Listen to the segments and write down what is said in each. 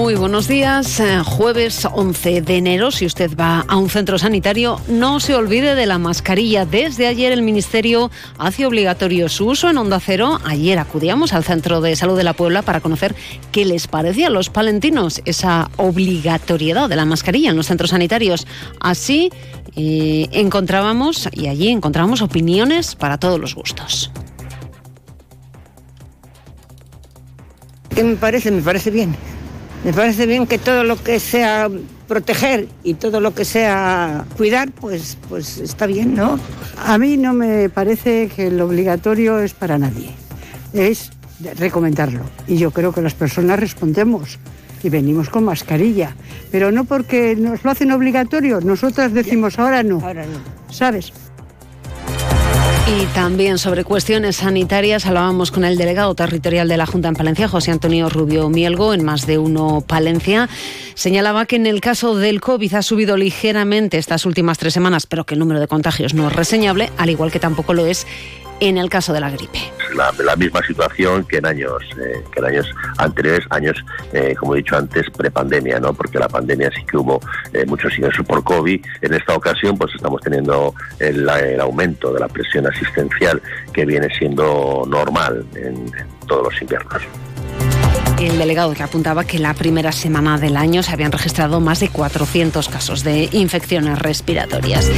Muy buenos días. Eh, jueves 11 de enero, si usted va a un centro sanitario, no se olvide de la mascarilla. Desde ayer el Ministerio hace obligatorio su uso en Onda Cero. Ayer acudíamos al Centro de Salud de la Puebla para conocer qué les parecía a los palentinos esa obligatoriedad de la mascarilla en los centros sanitarios. Así eh, encontrábamos, y allí encontrábamos opiniones para todos los gustos. ¿Qué me parece? Me parece bien me parece bien que todo lo que sea proteger y todo lo que sea cuidar, pues, pues está bien, ¿no? A mí no me parece que lo obligatorio es para nadie. Es recomendarlo. Y yo creo que las personas respondemos y venimos con mascarilla. Pero no porque nos lo hacen obligatorio, nosotras decimos ahora no. Ahora no. ¿Sabes? Y también sobre cuestiones sanitarias hablábamos con el delegado territorial de la Junta en Palencia, José Antonio Rubio Mielgo, en más de uno Palencia. Señalaba que en el caso del COVID ha subido ligeramente estas últimas tres semanas, pero que el número de contagios no es reseñable, al igual que tampoco lo es en el caso de la gripe. La, la misma situación que en años, eh, que en años anteriores, años, eh, como he dicho antes, prepandemia, ¿no? porque la pandemia sí que hubo eh, muchos ingresos por COVID. En esta ocasión, pues estamos teniendo el, aumento de la presión asistencial que viene siendo normal en todos los inviernos el delegado que apuntaba que la primera semana del año se habían registrado más de 400 casos de infecciones respiratorias.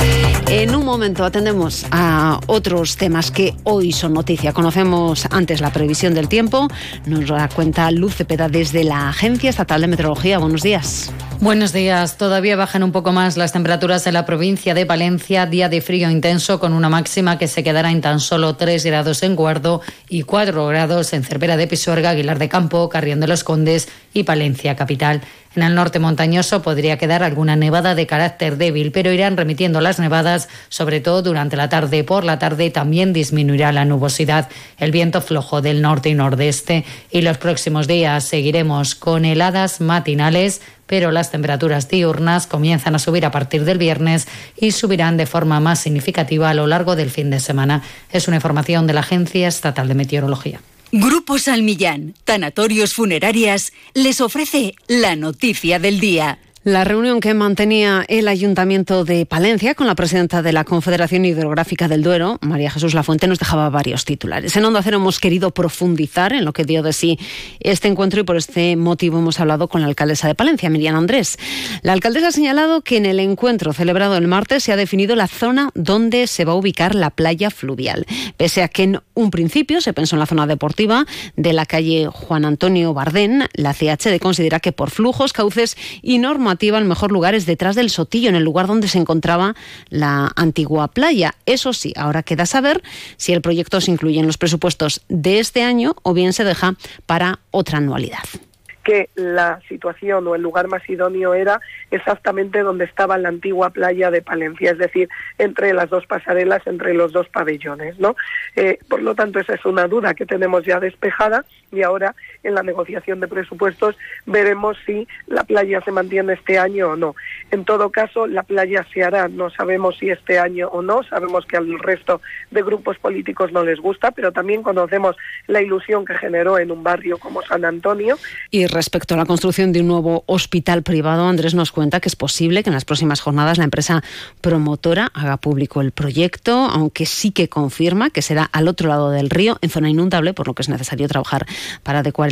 En un momento atendemos a otros temas que hoy son noticia. Conocemos antes la previsión del tiempo. Nos da cuenta Luz Cepeda desde la Agencia Estatal de Meteorología. Buenos días. Buenos días. Todavía bajan un poco más las temperaturas en la provincia de Valencia. Día de frío intenso con una máxima que se quedará en tan solo 3 grados en Guardo y 4 grados en Cervera de Pisuerga, Aguilar de Campo, Carrión de los Condes y Palencia capital. En el norte montañoso podría quedar alguna nevada de carácter débil, pero irán remitiendo las nevadas, sobre todo durante la tarde. Por la tarde también disminuirá la nubosidad, el viento flojo del norte y nordeste. Y los próximos días seguiremos con heladas matinales, pero las temperaturas diurnas comienzan a subir a partir del viernes y subirán de forma más significativa a lo largo del fin de semana. Es una información de la Agencia Estatal de Meteorología. Grupo Salmillán, Tanatorios Funerarias, les ofrece la noticia del día. La reunión que mantenía el Ayuntamiento de Palencia con la presidenta de la Confederación Hidrográfica del Duero, María Jesús Lafuente, nos dejaba varios titulares. En Onda Cero hemos querido profundizar en lo que dio de sí este encuentro y por este motivo hemos hablado con la alcaldesa de Palencia, Miriam Andrés. La alcaldesa ha señalado que en el encuentro celebrado el martes se ha definido la zona donde se va a ubicar la playa fluvial. Pese a que en un principio se pensó en la zona deportiva de la calle Juan Antonio Bardén, la CHD considera que por flujos, cauces y normas el mejor lugar es detrás del Sotillo, en el lugar donde se encontraba la antigua playa. Eso sí, ahora queda saber si el proyecto se incluye en los presupuestos de este año o bien se deja para otra anualidad que la situación o el lugar más idóneo era exactamente donde estaba la antigua playa de Palencia, es decir, entre las dos pasarelas, entre los dos pabellones, ¿no? Eh, por lo tanto, esa es una duda que tenemos ya despejada y ahora en la negociación de presupuestos veremos si la playa se mantiene este año o no. En todo caso, la playa se hará, no sabemos si este año o no, sabemos que al resto de grupos políticos no les gusta, pero también conocemos la ilusión que generó en un barrio como San Antonio. Y respecto a la construcción de un nuevo hospital privado, Andrés nos cuenta que es posible que en las próximas jornadas la empresa promotora haga público el proyecto, aunque sí que confirma que será al otro lado del río, en zona inundable, por lo que es necesario trabajar para adecuar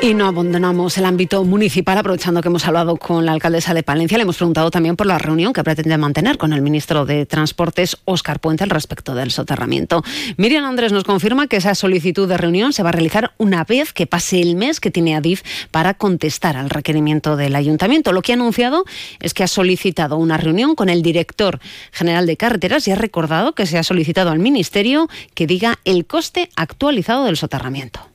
Y no abandonamos el ámbito municipal, aprovechando que hemos hablado con la alcaldesa de Palencia. Le hemos preguntado también por la reunión que pretende mantener con el ministro de Transportes, Óscar Puente, al respecto del soterramiento. Miriam Andrés nos confirma que esa solicitud de reunión se va a realizar una vez que pase el mes que tiene Adif para contestar al requerimiento del ayuntamiento. Lo que ha anunciado es que ha solicitado una reunión con el director general de carreteras y ha recordado que se ha solicitado al ministerio que diga el coste actualizado del soterramiento.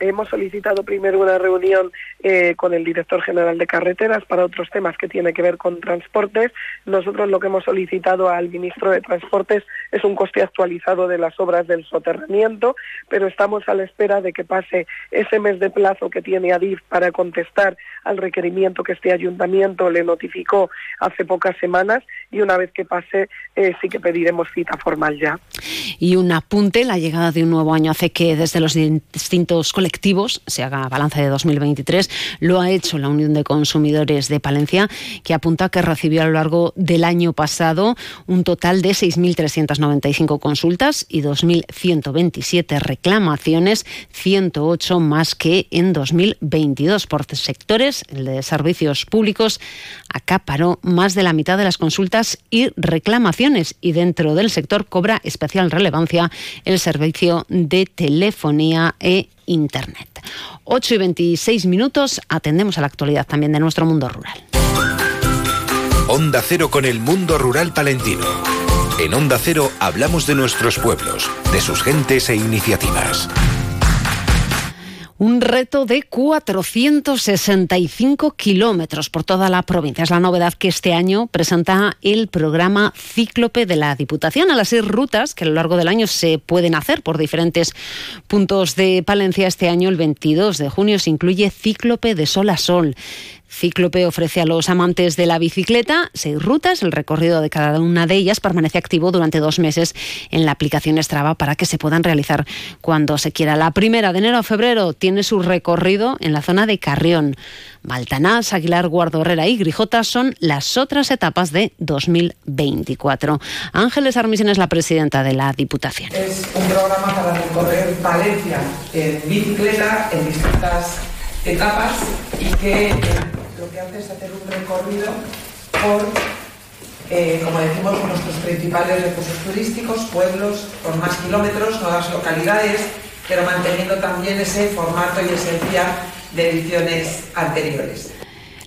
Hemos solicitado primero una reunión eh, con el director general de carreteras para otros temas que tiene que ver con transportes. Nosotros lo que hemos solicitado al ministro de Transportes es un coste actualizado de las obras del soterramiento, pero estamos a la espera de que pase ese mes de plazo que tiene Adif para contestar al requerimiento que este ayuntamiento le notificó hace pocas semanas y una vez que pase eh, sí que pediremos cita formal ya. Y un apunte, la llegada de un nuevo año hace que desde los distintos colectivos se haga balance de 2023. Lo ha hecho la Unión de Consumidores de Palencia, que apunta que recibió a lo largo del año pasado un total de 6.395 consultas y 2.127 reclamaciones, 108 más que en 2022 por sectores. El de servicios públicos acaparó más de la mitad de las consultas y reclamaciones y dentro del sector cobra especial relevancia el servicio de telefonía e Internet. 8 y 26 minutos, atendemos a la actualidad también de nuestro mundo rural. Onda Cero con el mundo rural palentino. En Onda Cero hablamos de nuestros pueblos, de sus gentes e iniciativas un reto de 465 kilómetros por toda la provincia. Es la novedad que este año presenta el programa Cíclope de la Diputación a las seis rutas que a lo largo del año se pueden hacer por diferentes puntos de Palencia. Este año, el 22 de junio, se incluye Cíclope de Sol a Sol. Cíclope ofrece a los amantes de la bicicleta seis rutas. El recorrido de cada una de ellas permanece activo durante dos meses en la aplicación Strava para que se puedan realizar cuando se quiera. La primera de enero a febrero tiene su recorrido en la zona de Carrión. Maltanás, Aguilar, Guardo Herrera y Grijota son las otras etapas de 2024. Ángeles Armisen es la presidenta de la Diputación. Es un programa para recorrer Valencia en bicicleta en distintas etapas y que lo que hace es hacer un recorrido por, eh, como decimos, nuestros principales recursos turísticos, pueblos con más kilómetros, nuevas localidades, pero manteniendo también ese formato y esencia de ediciones anteriores.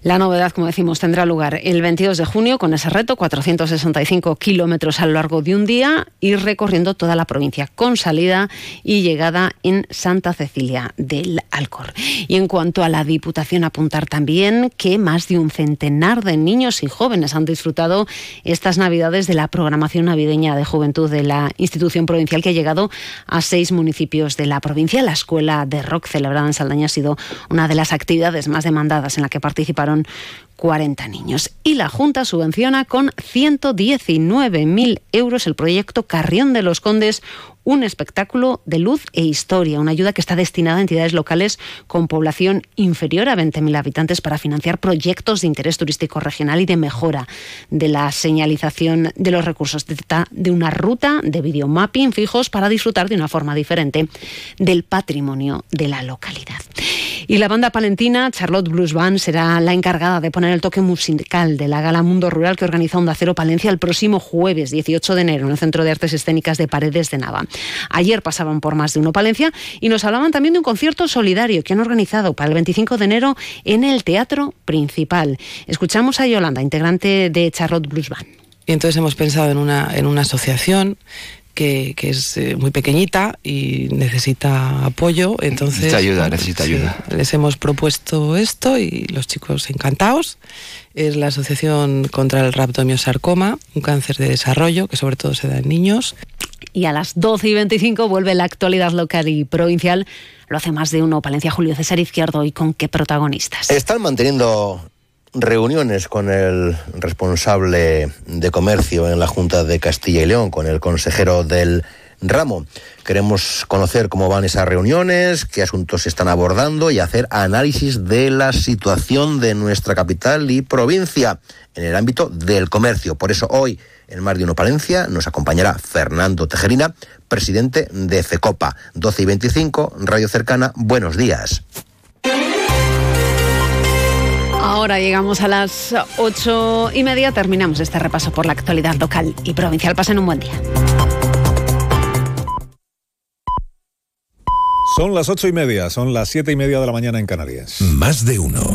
La novedad, como decimos, tendrá lugar el 22 de junio con ese reto, 465 kilómetros a lo largo de un día, y recorriendo toda la provincia con salida y llegada en Santa Cecilia del Alcor. Y en cuanto a la Diputación, apuntar también que más de un centenar de niños y jóvenes han disfrutado estas Navidades de la programación navideña de juventud de la institución provincial que ha llegado a seis municipios de la provincia. La escuela de rock celebrada en Saldaña ha sido una de las actividades más demandadas en la que participaron 40 niños. Y la Junta subvenciona con 119.000 euros el proyecto Carrión de los Condes, un espectáculo de luz e historia, una ayuda que está destinada a entidades locales con población inferior a 20.000 habitantes para financiar proyectos de interés turístico regional y de mejora de la señalización de los recursos. Trata de una ruta de videomapping fijos para disfrutar de una forma diferente del patrimonio de la localidad. Y la banda palentina Charlotte Blues Band será la encargada de poner el toque musical de la Gala Mundo Rural que organiza Onda Cero Palencia el próximo jueves 18 de enero en el Centro de Artes Escénicas de Paredes de Nava. Ayer pasaban por más de uno Palencia y nos hablaban también de un concierto solidario que han organizado para el 25 de enero en el Teatro Principal. Escuchamos a Yolanda, integrante de Charlotte Blues Band. Y entonces hemos pensado en una, en una asociación que, es eh, muy pequeñita y necesita apoyo. Entonces, necesita ayuda, necesita ayuda. Les hemos propuesto esto y los chicos encantados. Es la Asociación contra el Rhabdomiosarcoma, un cáncer de desarrollo que sobre todo se da en niños. Y a las 12 y 25 vuelve la actualidad local y provincial. Lo hace más de uno. Palencia Julio César Izquierdo. ¿Y con qué protagonistas? Están manteniendo reuniones con el responsable de comercio en la Junta de Castilla y León, con el consejero del ramo. Queremos conocer cómo van esas reuniones, qué asuntos se están abordando y hacer análisis de la situación de nuestra capital y provincia en el ámbito del comercio. Por eso hoy en Mar de Uno Palencia nos acompañará Fernando Tejerina, presidente de FECOPA. 12 y 25, Radio Cercana, buenos días. Hora llegamos a las ocho y media. Terminamos este repaso por la actualidad local y provincial. Pasen un buen día. Son las ocho y media, son las siete y media de la mañana en Canarias. Más de uno.